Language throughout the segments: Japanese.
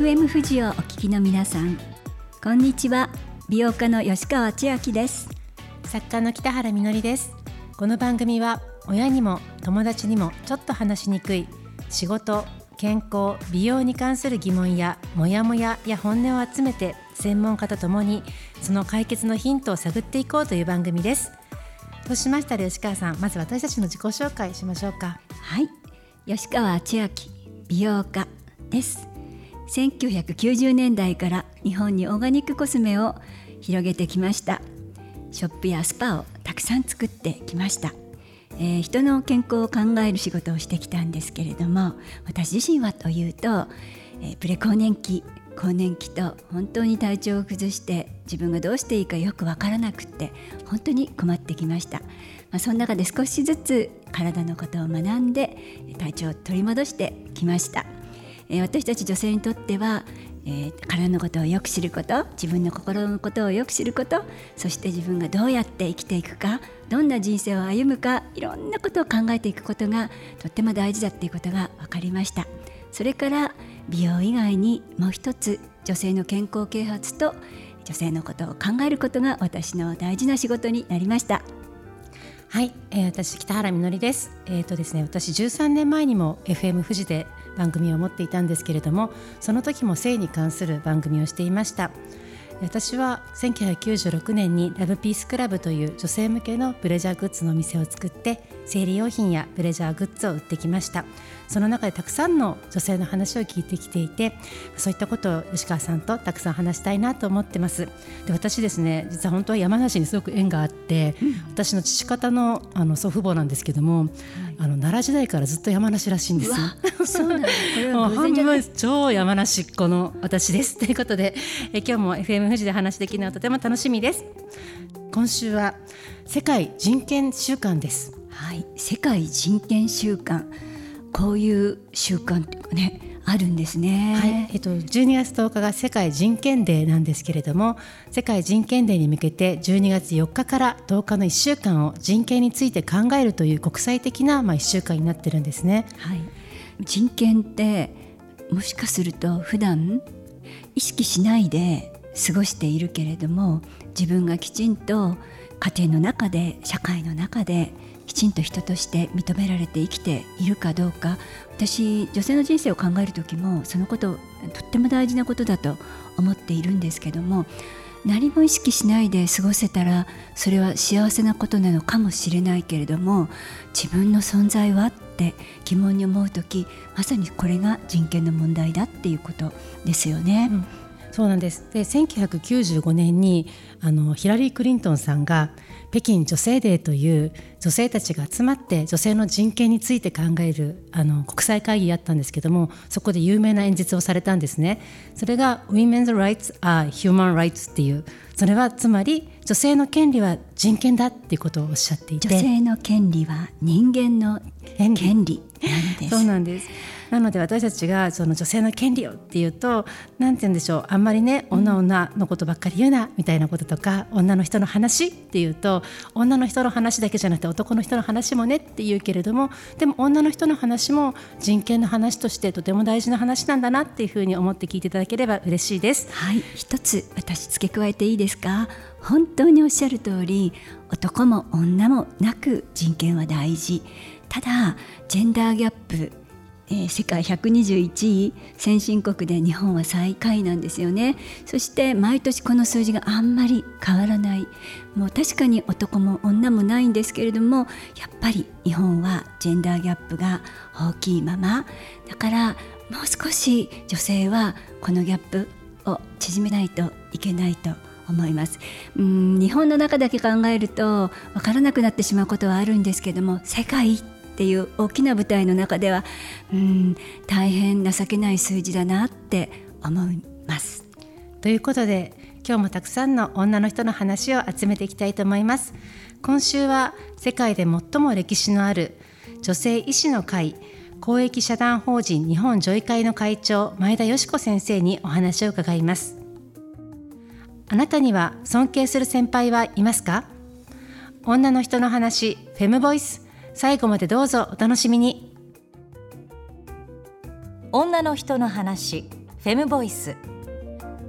FM 富士をお聞きの皆さんこんにちは。美容家の吉川千秋です。作家の北原みのりです。この番組は親にも友達にもちょっと話しにくい仕事健康美容に関する疑問やモヤモヤや本音を集めて専門家とともにその解決のヒントを探っていこうという番組です。そうしましたら吉川さん？まず私たちの自己紹介しましょうか。はい。吉川千秋美容家です1990年代から日本にオーガニックコスメを広げてきました。ショップやスパをたくさん作ってきました、えー、人の健康を考える仕事をしてきたんですけれども私自身はというと、えー、プレ更年期更年期と本当に体調を崩して自分がどうしていいかよくわからなくって本当に困ってきました、まあ、その中で少しずつ体のことを学んで体調を取り戻してきました、えー、私たち女性にとってはえー、体のことをよく知ること自分の心のことをよく知ることそして自分がどうやって生きていくかどんな人生を歩むかいろんなことを考えていくことがとっても大事だっていうことが分かりました。それから美容以外にもう一つ女性の健康啓発と女性のことを考えることが私の大事な仕事になりました。はい、えー、私北原みのりです。えっ、ー、とですね、私13年前にも FM 富士で番組を持っていたんですけれどもその時も性に関する番組をしていました私は1996年にラブピースクラブという女性向けのブレジャーグッズのお店を作って生理用品やブレジャーグッズを売ってきましたその中でたくさんの女性の話を聞いてきていてそういったことを吉川さんとたくさん話したいなと思ってます。で私ですね実は本当は山梨にすごく縁があって、うん、私の父方のあの祖父母なんですけども、はい、あの奈良時代からずっと山梨らしいんですよ。そうなんだ。もう半分超山梨っ子の私です。ということでえ今日も FM 富士で話できるのはとても楽しみです。今週は世界人権週間です。はい。世界人権週間こういう習慣っていうかねあるんですね。はい、えっと12月10日が世界人権デーなんですけれども、世界人権デーに向けて12月4日から10日の1週間を人権について考えるという国際的なまあ1週間になってるんですね。はい。人権ってもしかすると普段意識しないで過ごしているけれども、自分がきちんと家庭の中で社会の中できちんと人として認められて生きているかどうか。私女性の人生を考える時もそのこととっても大事なことだと思っているんですけども何も意識しないで過ごせたらそれは幸せなことなのかもしれないけれども自分の存在はって疑問に思う時まさにこれが人権の問題だっていうことですよね。うん。そうなんです。で1995年にあのヒラリー・クリントンさんが北京女性デーという女性たちが集まって女性の人権について考えるあの国際会議やったんですけどもそこで有名な演説をされたんですね。それが Women's Rights are Human Rights っていうそれはつまり女性の権利は人権だっていうことをおっしゃっていて。女性の権利は人間の権利なんです。そうなんですなので私たちがその女性の権利をっていうと何て言うんでしょうあんまりね女女のことばっかり言うなみたいなこととか女の人の話っていうと女の人の話だけじゃなくて男の人の話もねって言うけれどもでも女の人の話も人権の話としてとても大事な話なんだなっていうふうに思って聞いていただければ嬉しいです。はい。一つ私付け加えていいですか？本当におっしゃる通り男も女もなく人権は大事。ただジェンダーギャップえー、世界121位先進国で日本は最下位なんですよね。そして毎年この数字があんまり変わらない。もう確かに男も女もないんですけれどもやっぱり日本はジェンダーギャップが大きいまま。だからもう少し女性はこのギャップを縮めないといけないと思います。うん日本の中だけ考えると分からなくなってしまうことはあるんですけども世界っていう大きな舞台の中ではうん大変情けない数字だなって思います。ということで今日もたくさんの女の人の話を集めていきたいと思います。今週は世界で最も歴史のある女性医師の会公益社団法人日本女医会の会長前田佳子先生にお話を伺いますあなたには尊敬する先輩はいますか？女の人の話フェムボイス最後までどうぞお楽しみに。女の人の話フェムボイス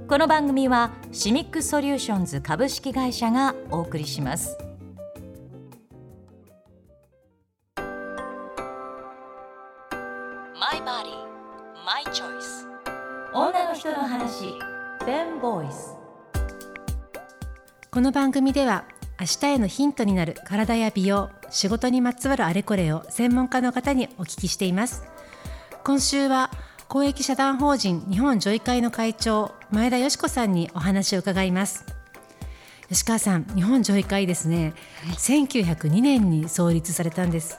この番組はシミックソリューションズ株式会社がお送りします。マイバディマイチョイス女の人の話フェムボイスこの番組では明日へのヒントになる体や美容仕事にまつわるあれこれを専門家の方にお聞きしています。今週は公益社団法人日本女医会の会長前田よし子さんにお話を伺います。吉川さん日本女医会ですね、はい、1902年に創立されたんです。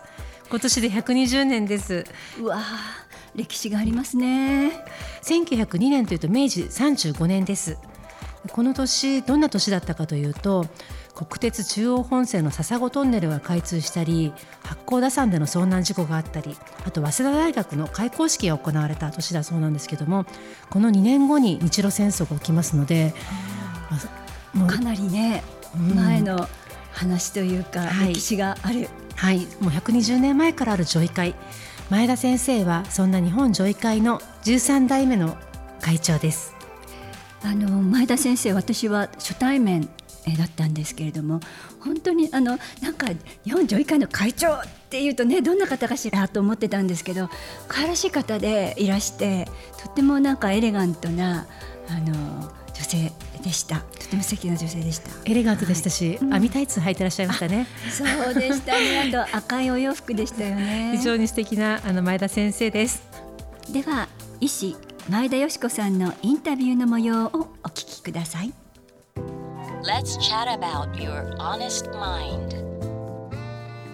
今年で120年です。うわ歴史がありますね。1902年というと明治35年です。この年どんな年だったかというと国鉄中央本線の笹子トンネルが開通したり八甲田山での遭難事故があったりあと早稲田大学の開校式が行われた年だそうなんですけどもこの2年後に日露戦争が起きますので、かなりね、前の話というか、歴史がある。はい、もう120年前からある女医会。前田先生はそんな日本女医会の13代目の会長です。あの前田先生私は初対面だったんですけれども本当にあのなんか日本女医会の会長っていうとねどんな方かしらと思ってたんですけど可愛らしい方でいらしてとってもなんかエレガントなあの女性でした。とても素敵な女性でした。エレガントでしたし、はい、網タイツ履いてらっしゃいましたね。そうでしたね。あと赤いお洋服でしたよね。非常に素敵なあの前田先生です。では医師前田よし子さんのインタビューの模様をお聞きください Let's chat about your honest mind.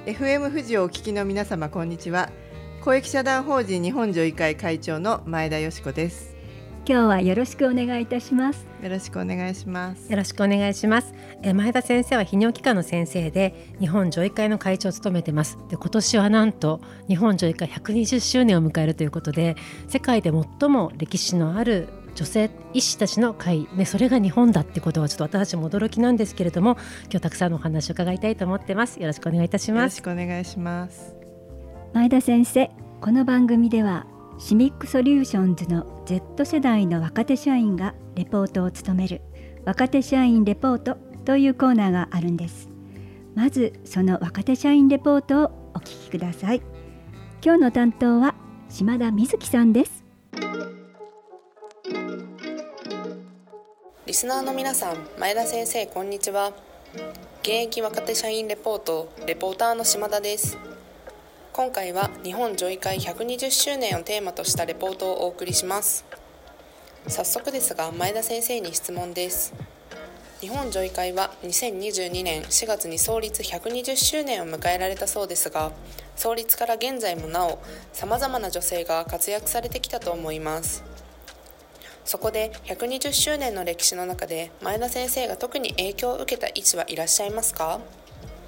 FM 富士をお聞きの皆様こんにちは。公益社団法人日本女医会会長の前田よし子です。今日はよろしくお願いいたします。よろしくお願いします。よろしくお願いします。え前田先生は泌尿器科の先生で日本女医会の会長を務めてます。で今年はなんと日本女医会120周年を迎えるということで世界で最も歴史のある女性医師たちの会、ね、それが日本だってことはちょっと私たちも驚きなんですけれども今日たくさんのお話を伺いたいと思ってます。よろしくお願いいたします。よろしくお願いします。前田先生この番組ではシミックソリューションズの Z 世代の若手社員がレポートを務める若手社員レポートというコーナーがあるんです。まずその若手社員レポートをお聞きください。今日の担当は島田瑞希さんですリスナーの皆さん前田先生こんにちは。現役若手社員レポートレポーターの島田です。今回は日本女医会120周年をテーマとしたレポートをお送りします。早速ですが前田先生に質問です。日本女医会は2022年4月に創立120周年を迎えられたそうですが創立から現在もなおさまざまな女性が活躍されてきたと思います。そこで120周年の歴史の中で前田先生が特に影響を受けた医師はいらっしゃいますか？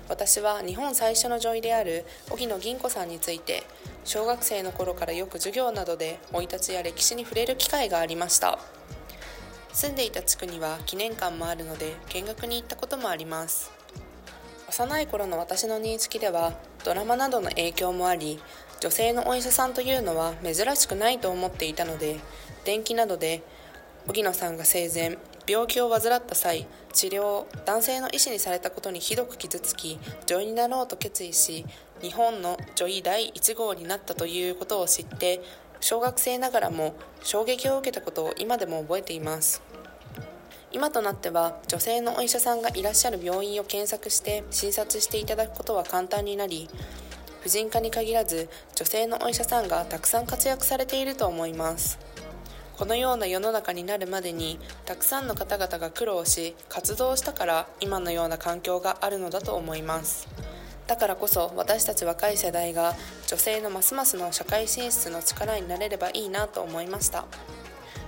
私は日本最初の女医である荻野銀子さんについて小学生の頃からよく授業などで生い立ちや歴史に触れる機会がありました。住んでいた地区には記念館もあるので見学に行ったこともあります。幼い頃の私の認識ではドラマなどの影響もあり女性のお医者さんというのは珍しくないと思っていたので電気などで荻野さんが生前病気を患った際治療を男性の医師にされたことにひどく傷つき女医になろうと決意し日本の女医第1号になったということを知って小学生ながらも衝撃を受けたことを今でも覚えています。今となっては女性のお医者さんがいらっしゃる病院を検索して診察していただくことは簡単になり婦人科に限らず女性のお医者さんがたくさん活躍されていると思います。このような世の中になるまでにたくさんの方々が苦労し活動したから今のような環境があるのだと思います。だからこそ私たち若い世代が女性のますますの社会進出の力になれればいいなと思いました。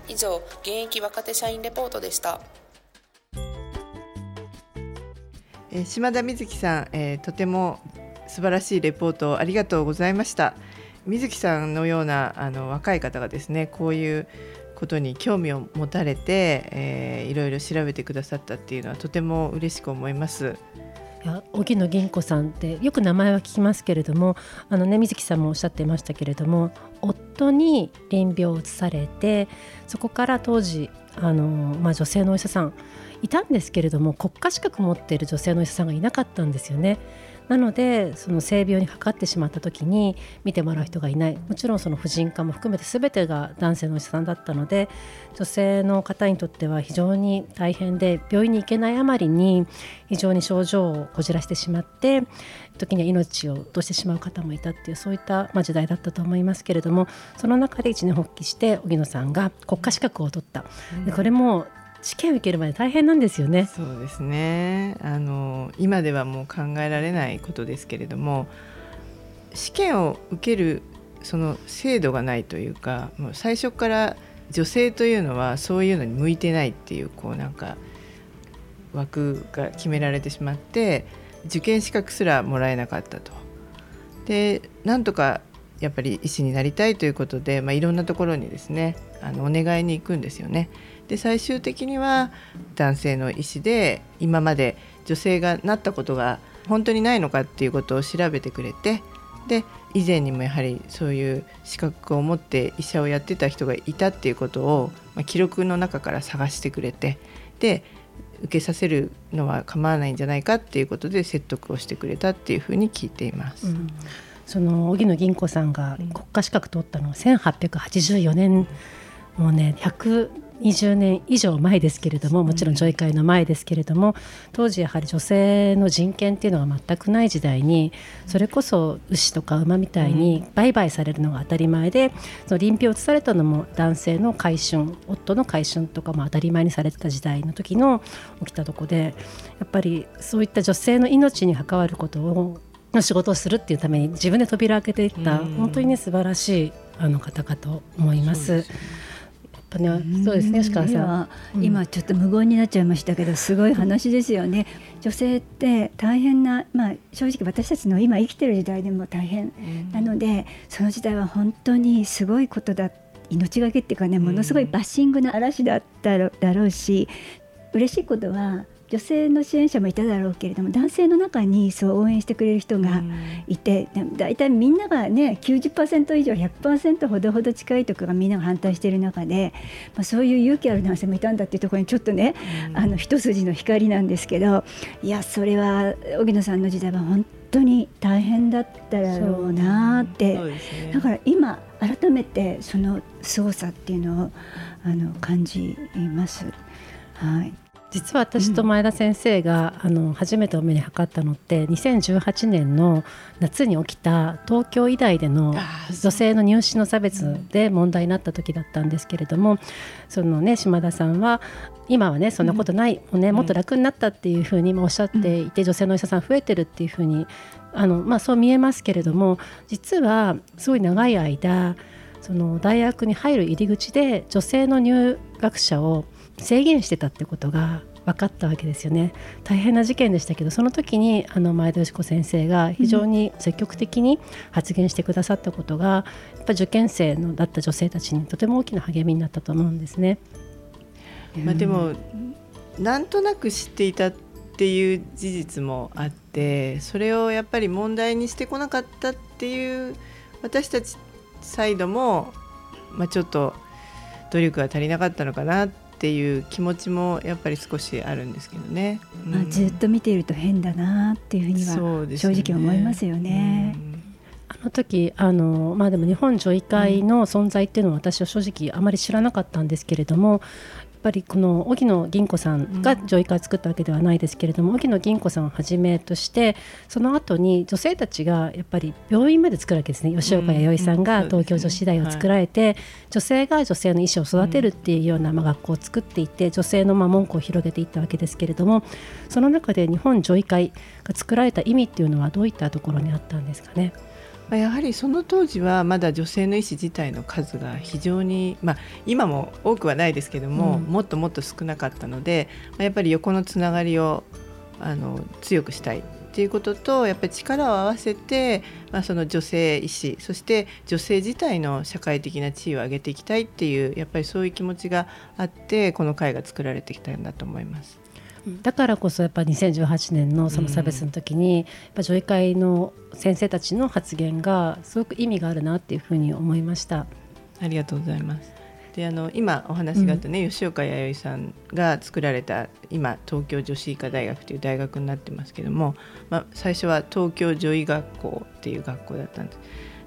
以上現役若手社員レポートでした。え島田瑞希さん、えー、とても素晴らしいレポートありがとうございました水木さんのようなあの若い方がですねこういうことに興味を持たれて、えー、いろいろ調べてくださったっていうのはとても嬉しく思います。いや荻野銀子さんってよく名前は聞きますけれどもあのね水木さんもおっしゃってましたけれども夫に臨病を移されてそこから当時あの、まあ、女性のお医者さんいたんですけれども国家資格持っている女性のお医者さんがいなかったんですよね。なのでその性病にかかってしまった時に見てもらう人がいないもちろんその婦人科も含めて全てが男性のお医者さんだったので女性の方にとっては非常に大変で病院に行けないあまりに非常に症状をこじらしてしまって時には命を落としてしまう方もいたっていうそういった、まあ、時代だったと思いますけれどもその中で一年発起して荻野さんが国家資格を取った。でこれも試験受けるまで大変なんですよね。そうですねあの今ではもう考えられないことですけれども試験を受けるその制度がないというかもう最初から女性というのはそういうのに向いてないっていうこうなんか枠が決められてしまって受験資格すらもらえなかったと。でなんとかやっぱり医師になりたいということで、まあ、いろんなところにですねあのお願いに行くんですよね。で最終的には男性の医師で今まで女性がなったことが本当にないのかっていうことを調べてくれてで以前にもやはりそういう資格を持って医者をやってた人がいたっていうことを、まあ、記録の中から探してくれてで受けさせるのは構わないんじゃないかっていうことで説得をしてくれたっていうふうに聞いています。うんその荻野銀子さんが国家資格取ったのは1884年、もうね120年以上前ですけれどももちろん女医会の前ですけれども当時やはり女性の人権っていうのが全くない時代にそれこそ牛とか馬みたいに売買されるのが当たり前でその臨病を移されたのも男性の改春夫の改春とかも当たり前にされてた時代の時の起きたとこでやっぱりそういった女性の命に関わることをの仕事をするっていうために自分で扉を開けていった本当にね素晴らしいあの方かと思います。ぱねそうですね吉川さん。今ちょっと無言になっちゃいましたけどすごい話ですよね。女性って大変なまあ正直私たちの今生きてる時代でも大変なのでその時代は本当にすごいことだ命がけっていうかねものすごいバッシングの嵐だっただろうし嬉しいことは女性の支援者もいただろうけれども男性の中にそう応援してくれる人がいて、うん、大体みんながね90%以上100%ほどほど近いところがみんなが反対している中で、まあ、そういう勇気ある男性もいたんだっていうところにちょっとね、うん、あの一筋の光なんですけどいやそれは荻野さんの時代は本当に大変だっただろうなって、ね、だから今改めてその凄さっていうのをあの感じます。はい実は私と前田先生が、うん、あの初めてお目にかかったのって2018年の夏に起きた東京医大での女性の入試の差別で問題になった時だったんですけれどもそのね島田さんは今はねそんなことない、もうね、もっと楽になったっていうふうにおっしゃっていて、女性のお医者さん増えてるっていうふうにあの、まあ、そう見えますけれども実はすごい長い間その大学に入る入り口で女性の入学者を制限してたってことが分かったわけですよね大変な事件でしたけどその時にあの前田佳子先生が非常に積極的に発言してくださったことが、やっぱ受験生のだった女性たちにとても大きな励みになったと思うんですね。まあ、でも、なんとなく知っていたっていう事実もあってそれをやっぱり問題にしてこなかったっていう私たちサイドも、まあ、ちょっと努力が足りなかったのかなっっていう気持ちもやっぱり少しあるんですけどね。うん、まあ、ずっと見ていると変だなっていうふうには正直思いますよね。あの時あの、まあ、でも日本女医会の存在っていうのは私は正直あまり知らなかったんですけれどもぱりこの荻野銀子さんが女医会を作ったわけではないですけれども、うん、荻野銀子さんをはじめとしてその後に女性たちがやっぱり病院まで作るわけですね。吉岡弥生さんが東京女子大を作られて、女性が女性の医師を育てるっていうような、まあ、学校を作っていって女性のまあ門戸を広げていったわけですけれどもその中で日本女医会が作られた意味っていうのはどういったところにあったんですかね？やはりその当時はまだ女性の医師自体の数が非常に、まあ、今も多くはないですけども、うん、もっともっと少なかったので、まあ、やっぱり横のつながりをあの強くしたいっていうこととやっぱり力を合わせて、まあ、その女性医師そして女性自体の社会的な地位を上げていきたいっていうやっぱりそういう気持ちがあってこの会が作られてきたんだと思います。だからこそやっぱ2018年のその差別の時に、やっぱ女医会の先生たちの発言がすごく意味があるなっていうふうに思いましたありがとうございますであの今お話があったね、うん、吉岡弥生さんが作られた今東京女子医科大学という大学になってますけども、まあ、最初は東京女医学校っていう学校だったんです。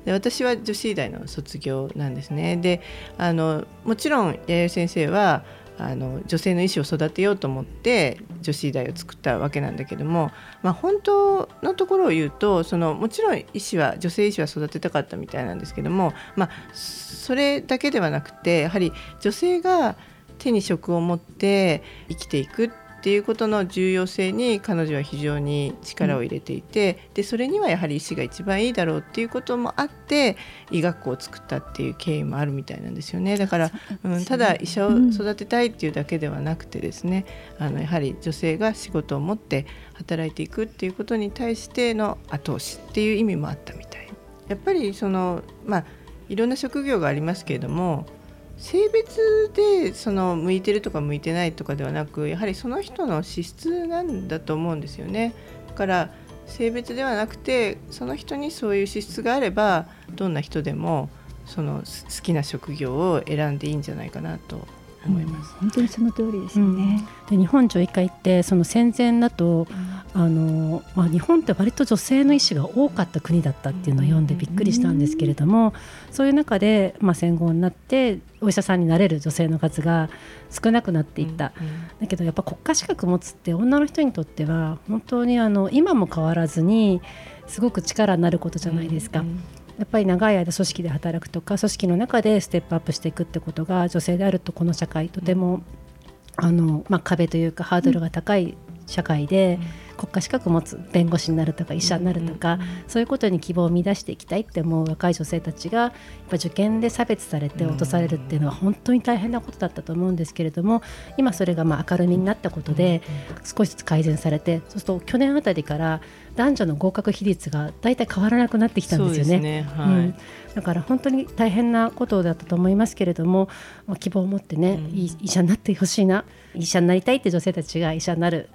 で私は女子医大の卒業なんですね。であのもちろん弥生先生はあの女性の意思を育てようと思って女子医大を作ったわけなんだけども、まあ、本当のところを言うとそのもちろん医師は女性医師は育てたかったみたいなんですけども、まあ、それだけではなくてやはり女性が手に職を持って生きていくっっていうことの重要性に彼女は非常に力を入れていて、うん、でそれにはやはり医師が一番いいだろうっていうこともあって医学校を作ったっていう経緯もあるみたいなんですよね。だから、うん、ただ医者を育てたいっていうだけではなくてですね、うん、あのやはり女性が仕事を持って働いていくっていうことに対しての後押しっていう意味もあったみたい。やっぱりそのまあいろんな職業がありますけれども性別でその向いてるとか向いてないとかではなくやはりその人の資質なんだと思うんですよね。だから性別ではなくてその人にそういう資質があればどんな人でもその好きな職業を選んでいいんじゃないかなと思います、うん、本当にその通りですよね、うん、で日本女医会ってその戦前だと、うん、あのまあ、日本って割と女性の医師が多かった国だったっていうのを読んでびっくりしたんですけれども、そういう中で、まあ、戦後になってお医者さんになれる女性の数が少なくなっていった、だけどやっぱ国家資格持つって女の人にとっては本当にあの今も変わらずにすごく力になることじゃないですか。やっぱり長い間組織で働くとか組織の中でステップアップしていくってことが女性であるとこの社会とても、あのまあ、壁というかハードルが高い社会で。国家資格を持つ弁護士になるとか医者になるとか、そういうことに希望を見出していきたいって思う若い女性たちがやっぱ受験で差別されて落とされるっていうのは本当に大変なことだったと思うんですけれども今それがまあ明るみになったことで少しずつ改善されてそうすると去年あたりから男女の合格比率が大体変わらなくなってきたんですよね。ね。はい、うん、だから本当に大変なことだったと思いますけれども、まあ、希望を持ってね、うん、医者になってほしいな。医者になりたいって女性たちが医者になる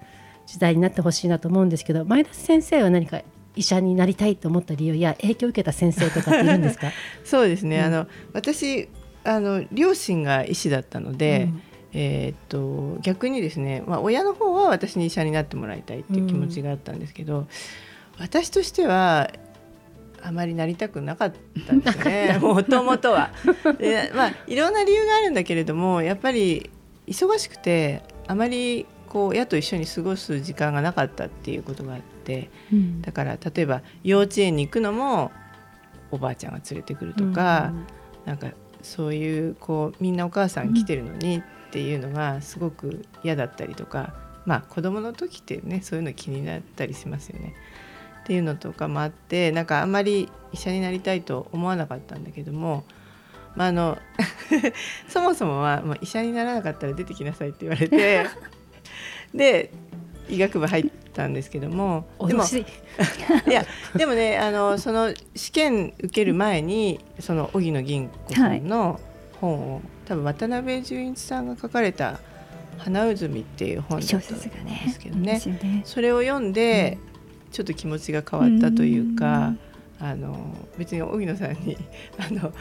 時代になってほしいなと思うんですけど前田先生は何か医者になりたいと思った理由や影響を受けた先生とかっているんですか？そうですね、うん、あの私あの両親が医師だったので、うん、えー、っと逆にですね、まあ、親の方は私に医者になってもらいたいっていう気持ちがあったんですけど、うん、私としてはあまりなりたくなかったんですね。もともとは。でまあいろんな理由があるんだけれどもやっぱり忙しくてあまりこう親と一緒に過ごす時間がなかったっていうことがあって、うん、だから例えば幼稚園に行くのもおばあちゃんが連れてくるとか、うん、なんかそういうこうみんなお母さん来てるのにっていうのがすごく嫌だったりとか、まあ子供の時ってねそういうの気になったりしますよね。っていうのとかもあってなんかあんまり医者になりたいと思わなかったんだけども、まあ、あの そもそもは、まあ、医者にならなかったら出てきなさいって言われてで医学部入ったんですけどもでも いやでもねあのその試験受ける前にその荻野銀子さんの本を、はい、多分渡辺淳一さんが書かれた「花うずみ」っていう本だったんですけどね、ねね、それを読んで、ちょっと気持ちが変わったというか。うあの別に荻野さんにあの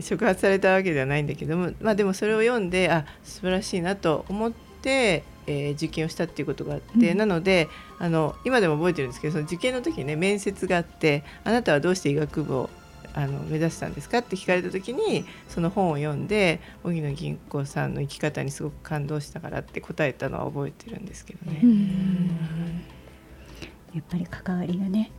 触発されたわけではないんだけども、まあ、でもそれを読んであ素晴らしいなと思ってえー、受験をしたっていうことがあって、うん、なのであの今でも覚えてるんですけどその受験の時にね面接があってあなたはどうして医学部をあの目指したんですかって聞かれた時にその本を読んで荻野銀行さんの生き方にすごく感動したからって答えたのは覚えてるんですけどね。やっぱり関わりがね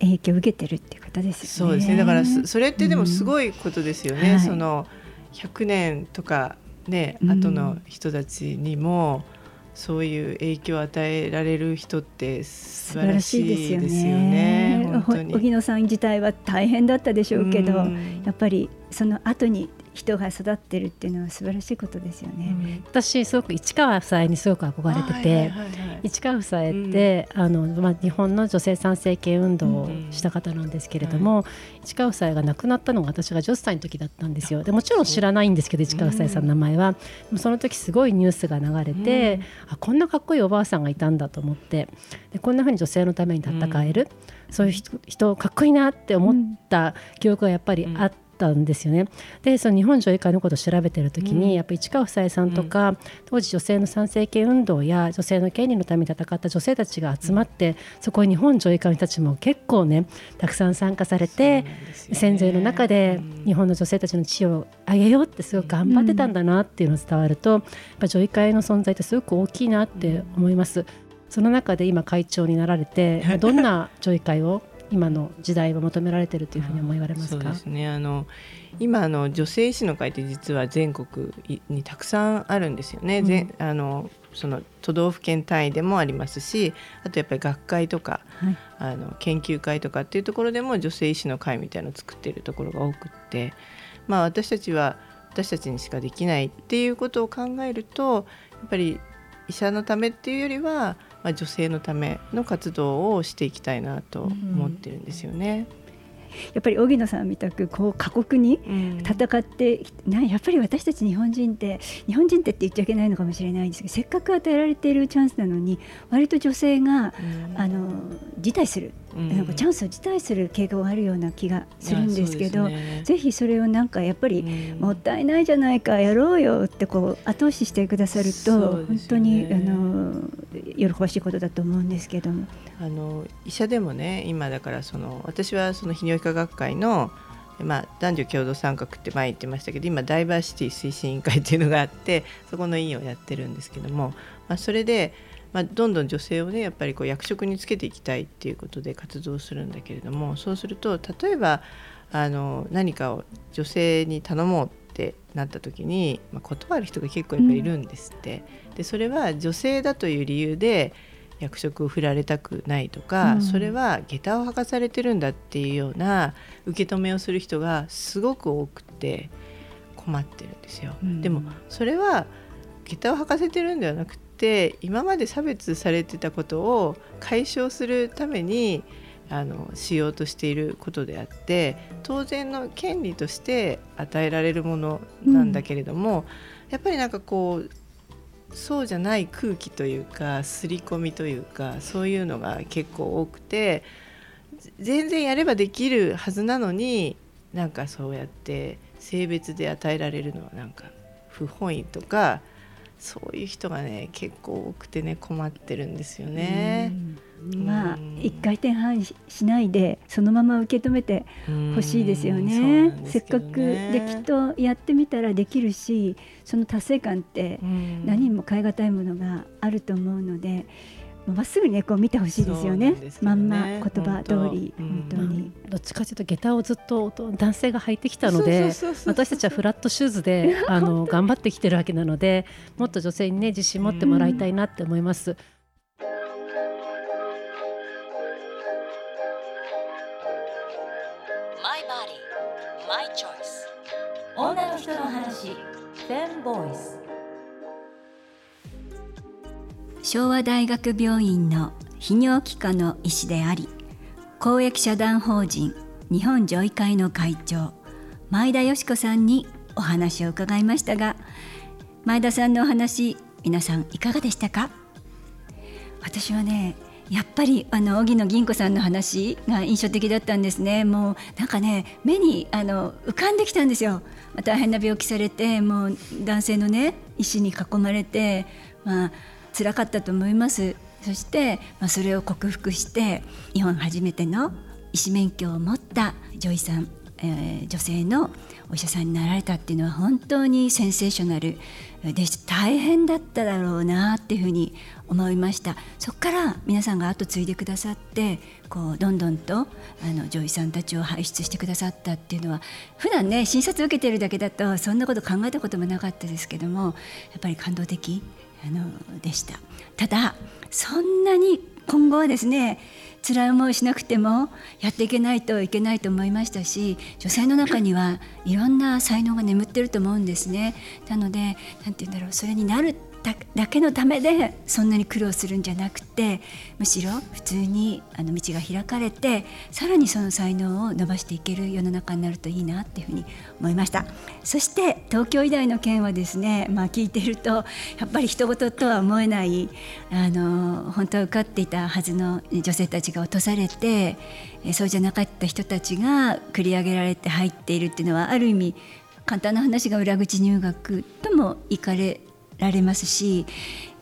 影響を受けてるっていう方ですよね。そうですねだからそれってでもすごいことですよね。うんはい、その100年とかね後の人たちにも、うんそういう影響を与えられる人って素晴らしいですよね。荻野さん自体は大変だったでしょうけど、やっぱりその後に人が育ってるっていうのは素晴らしいことですよね。私すごく市川夫妻にすごく憧れてて、市川夫妻って、うん、あのまあ、日本の女性参政権運動をした方なんですけれども、うんはい、市川夫妻が亡くなったのが私が10歳の時だったんですよ。でもちろん知らないんですけど市川夫妻さんの名前は、うん、その時すごいニュースが流れて、あこんなかっこいいおばあさんがいたんだと思ってでこんなふうに女性のために戦える、そういう人人かっこいいなって思った記憶がやっぱりあって。ったんですよね。でその日本女医会のことを調べてる時に、うん、やっぱり市川夫妻さんとか、うん、当時女性の参政権運動や女性の権利のために戦った女性たちが集まって、そこに日本女医会の人たちも結構ねたくさん参加されて、戦前の中で日本の女性たちの地位を上げようってすごく頑張ってたんだなっていうのが伝わると、やっぱ女医会の存在ってすごく大きいなって思います。その中で今会長になられてどんな女医会を今の時代は求められているというふうに思われますか？そうですね。あの今あの女性医師の会って実は全国にたくさんあるんですよね。うん、あのその都道府県単位でもありますしあとやっぱり学会とか、はい、あの研究会とかっていうところでも女性医師の会みたいのを作っているところが多くってまあ私たちは私たちにしかできないっていうことを考えるとやっぱり医者のためっていうよりはまあ、女性のための活動をしていきたいなと思ってるんですよね。うん。やっぱり荻野さんみたくこう過酷に戦って、うん、やっぱり私たち日本人って日本人ってって言っちゃいけないのかもしれないんですけどせっかく与えられているチャンスなのに割と女性が、うん、あの辞退する、うん、なんかチャンスを辞退する傾向があるような気がするんですけど、ね、ぜひそれをなんかやっぱり、もったいないじゃないかやろうよってこう後押ししてくださると、ね、本当にあの喜ばしいことだと思うんですけど。も。あの医者でもね今だからその私はその泌尿器科学会の、まあ、男女共同参画って前言ってましたけど今ダイバーシティ推進委員会っていうのがあってそこの委員をやってるんですけども、まあ、それで、まあ、どんどん女性をねやっぱりこう役職につけていきたいっていうことで活動するんだけれどもそうすると例えばあの何かを女性に頼もうってなった時に、まあ、断る人が結構やっぱりいるんですって。うん、でそれは女性だという理由で役職を振られたくないとか、うん、それは下駄を履かされてるんだっていうような受け止めをする人がすごく多くて困ってるんですよ。うん、でもそれは下駄を履かせてるんではなくて今まで差別されてたことを解消するためにあのしようとしていることであって当然の権利として与えられるものなんだけれども、うん、やっぱりなんかこうそうじゃない空気というか刷り込みというかそういうのが結構多くて全然やればできるはずなのになんかそうやって性別で与えられるのはなんか不本意とかそういう人がね結構多くてね困ってるんですよね。まあ一回転半しないでそのまま受け止めてほしいですよね。ねせっかくできっとやってみたらできるしその達成感って何も代え難いものがあると思うので。まっすぐねこう見てほしいですよね、ね、まんま言葉通り本当。に、どっちかというと下駄をずっと男性が履いてきたので私たちはフラットシューズで あの頑張ってきてるわけなのでもっと女性にね自信持ってもらいたいなって思います。女の人の話フェンボイス昭和大学病院の泌尿器科の医師であり公益社団法人日本女医会の会長前田よし子さんにお話を伺いましたが前田さんのお話皆さんいかがでしたか？私はねやっぱりあの荻野銀子さんの話が印象的だったんですね。もうなんかね目にあの浮かんできたんですよ。大変な病気されてもう男性のね医師に囲まれてまあ辛かったと思います。そして、まあ、それを克服して日本初めての医師免許を持った女医さん、えー、女性のお医者さんになられたっていうのは本当にセンセーショナルで大変だっただろうなっていうふうに思いました。そこから皆さんが後継いでくださってこうどんどんとあの女医さんたちを輩出してくださったっていうのは普段ね診察受けてるだけだとそんなこと考えたこともなかったですけどもやっぱり感動的あのでしたただそんなに今後はですね辛い思いしなくてもやっていけないといけないと思いましたし女性の中にはいろんな才能が眠ってると思うんですね。なので何て言うんだろうそれになるだけのためでそんなに苦労するんじゃなくてむしろ普通にあの道が開かれてさらにその才能を伸ばしていける世の中になるといいなっていうふうに思いました。そして東京医大の件はですね、まあ、聞いてるとやっぱり人事とは思えないあの本当は受かっていたはずの女性たちが落とされてそうじゃなかった人たちが繰り上げられて入っているっていうのはある意味簡単な話が裏口入学ともいかれられますし、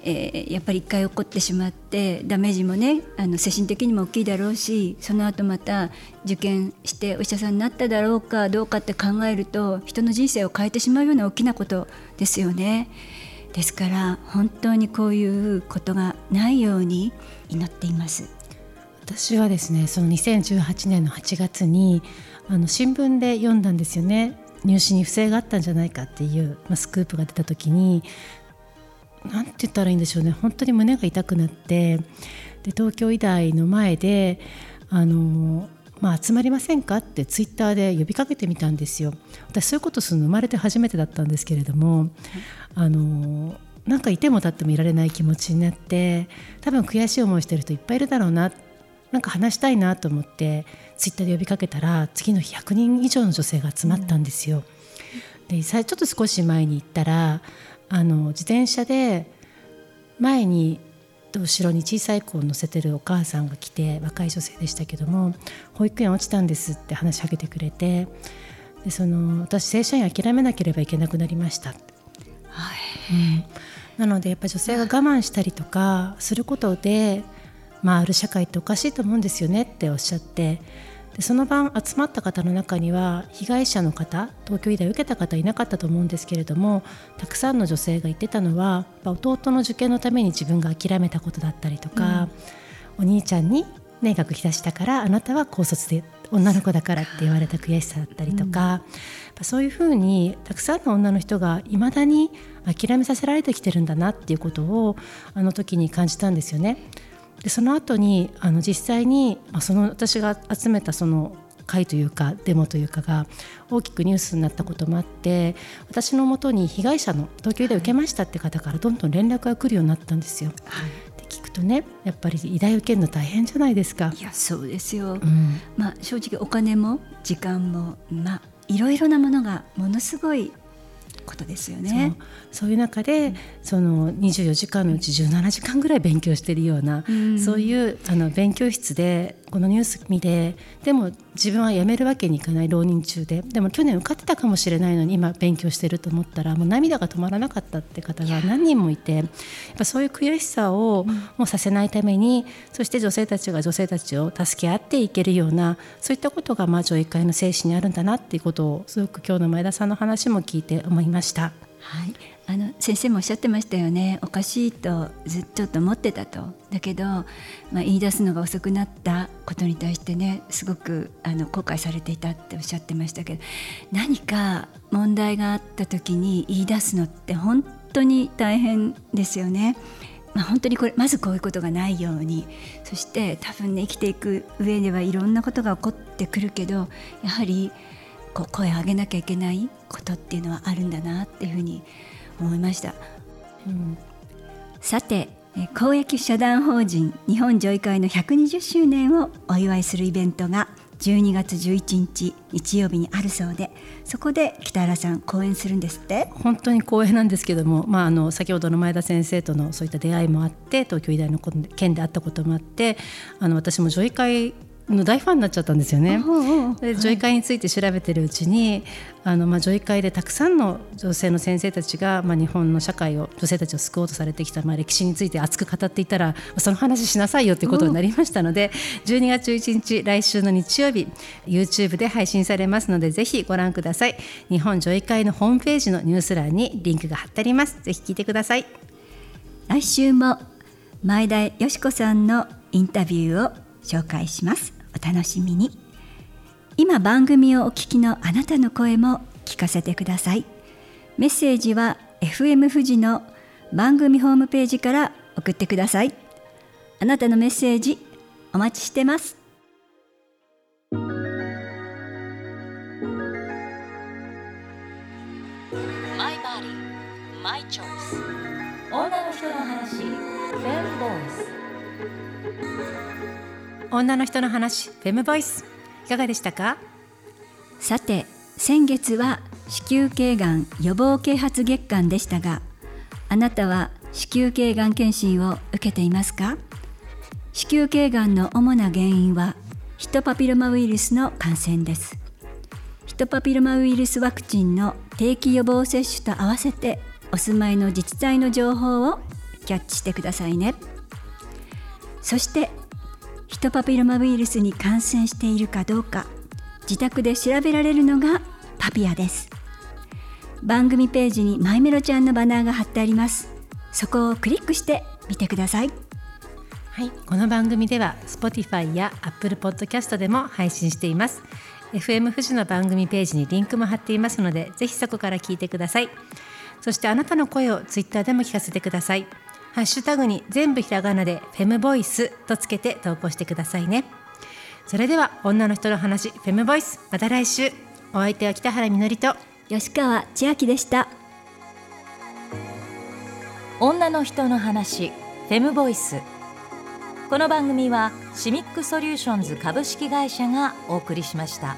えー、やっぱり一回起こってしまってダメージもねあの精神的にも大きいだろうしその後また受験してお医者さんになっただろうかどうかって考えると人の人生を変えてしまうような大きなことですよね。ですから本当にこういうことがないように祈っています。私はですねその2018年の8月にあの新聞で読んだんですよね入試に不正があったんじゃないかっていう、まあ、スクープが出た時に何て言ったらいいんでしょうね本当に胸が痛くなってで東京医大の前であの、まあ、集まりませんかってツイッターで呼びかけてみたんですよ。私そういうことするの生まれて初めてだったんですけれどもあのなんかいても立ってもいられない気持ちになって多分悔しい思いしてる人いっぱいいるだろうななんか話したいなと思ってツイッターで呼びかけたら次の日100人以上の女性が集まったんですよ。でちょっと少し前に行ったらあの自転車で前に後ろに小さい子を乗せてるお母さんが来て若い女性でしたけども保育園落ちたんですって話しかけてくれてでその私正社員諦めなければいけなくなりましたはい、うん、なのでやっぱ女性が我慢したりとかすることで、まあ、ある社会っておかしいと思うんですよねっておっしゃってでその晩集まった方の中には被害者の方東京医大を受けた方いなかったと思うんですけれどもたくさんの女性が言ってたのは弟の受験のために自分が諦めたことだったりとか、うん、お兄ちゃんに、ね、学費出したからあなたは高卒で女の子だからって言われた悔しさだったりとか、うん、そういうふうにたくさんの女の人がいまだに諦めさせられてきてるんだなっていうことをあの時に感じたんですよね。でその後にあの実際に、まあ、その私が集めたその会というかデモというかが大きくニュースになったこともあって私のもとに被害者の東京医大受けましたって方からどんどん連絡が来るようになったんですよ。はい、で聞くとねやっぱり医大受けるの大変じゃないですか。いやそうですよ、うん、まあ、正直お金も時間も、まあ、いろいろなものがものすごいことですよね。そう。いう中で、うん、その24時間のうち17時間ぐらい勉強しているような、うん、そういうあの勉強室でこのニュース見てでも自分は辞めるわけにいかない浪人中ででも去年受かってたかもしれないのに今勉強してると思ったらもう涙が止まらなかったって方が何人もいてやっぱそういう悔しさをもうさせないために、そして女性たちが女性たちを助け合っていけるようなそういったことがまあ女医会の精神にあるんだなっていうことをすごく今日の前田さんの話も聞いて思いました。はい、あの先生もおっしゃってましたよね。おかしいとずっと思ってたと。だけど、まあ、言い出すのが遅くなったことに対してねすごくあの後悔されていたっておっしゃってましたけど何か問題があった時に言い出すのって本当に大変ですよね。まあ、本当にこれまずこういうことがないように。そして多分ね生きていく上ではいろんなことが起こってくるけどやはりこう声を上げなきゃいけないことっていうのはあるんだなっていうふうに思いま思いました、うん、さて公益社団法人日本女医会の120周年をお祝いするイベントが12月11日日曜日にあるそうでそこで北原さん講演するんですって？本当に光栄なんですけども、まあ、あの先ほどの前田先生とのそういった出会いもあって東京医大の件であったこともあってあの私も女医会の大ファンになっちゃったんですよね。で女医会について調べてるうちにあの、まあ、女医会でたくさんの女性の先生たちが、まあ、日本の社会を女性たちを救おうとされてきた、まあ、歴史について熱く語っていたらその話しなさいよということになりましたので12月11日来週の日曜日 YouTube で配信されますのでぜひご覧ください。日本女医会のホームページのニュース欄にリンクが貼ってあります。ぜひ聞いてください。来週も前田よし子さんのインタビューを紹介しますお楽しみに。今番組をお聞きのあなたの声も聞かせてください。メッセージは FM 富士の番組ホームページから送ってください。あなたのメッセージお待ちしてます。マイバディマイチョイス女の人の話フェムボイス女の人の話フェムボイスいかがでしたか？さて先月は子宮頸がん予防啓発月間でしたがあなたは子宮頸がん検診を受けていますか？子宮頸がんの主な原因はヒトパピロマウイルスの感染です。ヒトパピロマウイルスワクチンの定期予防接種と合わせてお住まいの自治体の情報をキャッチしてくださいね。そしてヒトパピロマウイルスに感染しているかどうか自宅で調べられるのがパピアです。番組ページにマイメロちゃんのバナーが貼ってあります。そこをクリックしてみてください。はい、この番組では Spotify や Apple Podcast でも配信しています。FM 富士の番組ページにリンクも貼っていますのでぜひそこから聞いてください。そしてあなたの声を Twitter でも聞かせてください。ハッシュタグに全部ひらがなでフェムボイスとつけて投稿してくださいね。それでは女の人の話フェムボイスまた来週。お相手は北原みのりと吉川千秋でした。女の人の話フェムボイス。この番組はシミックソリューションズ株式会社がお送りしました。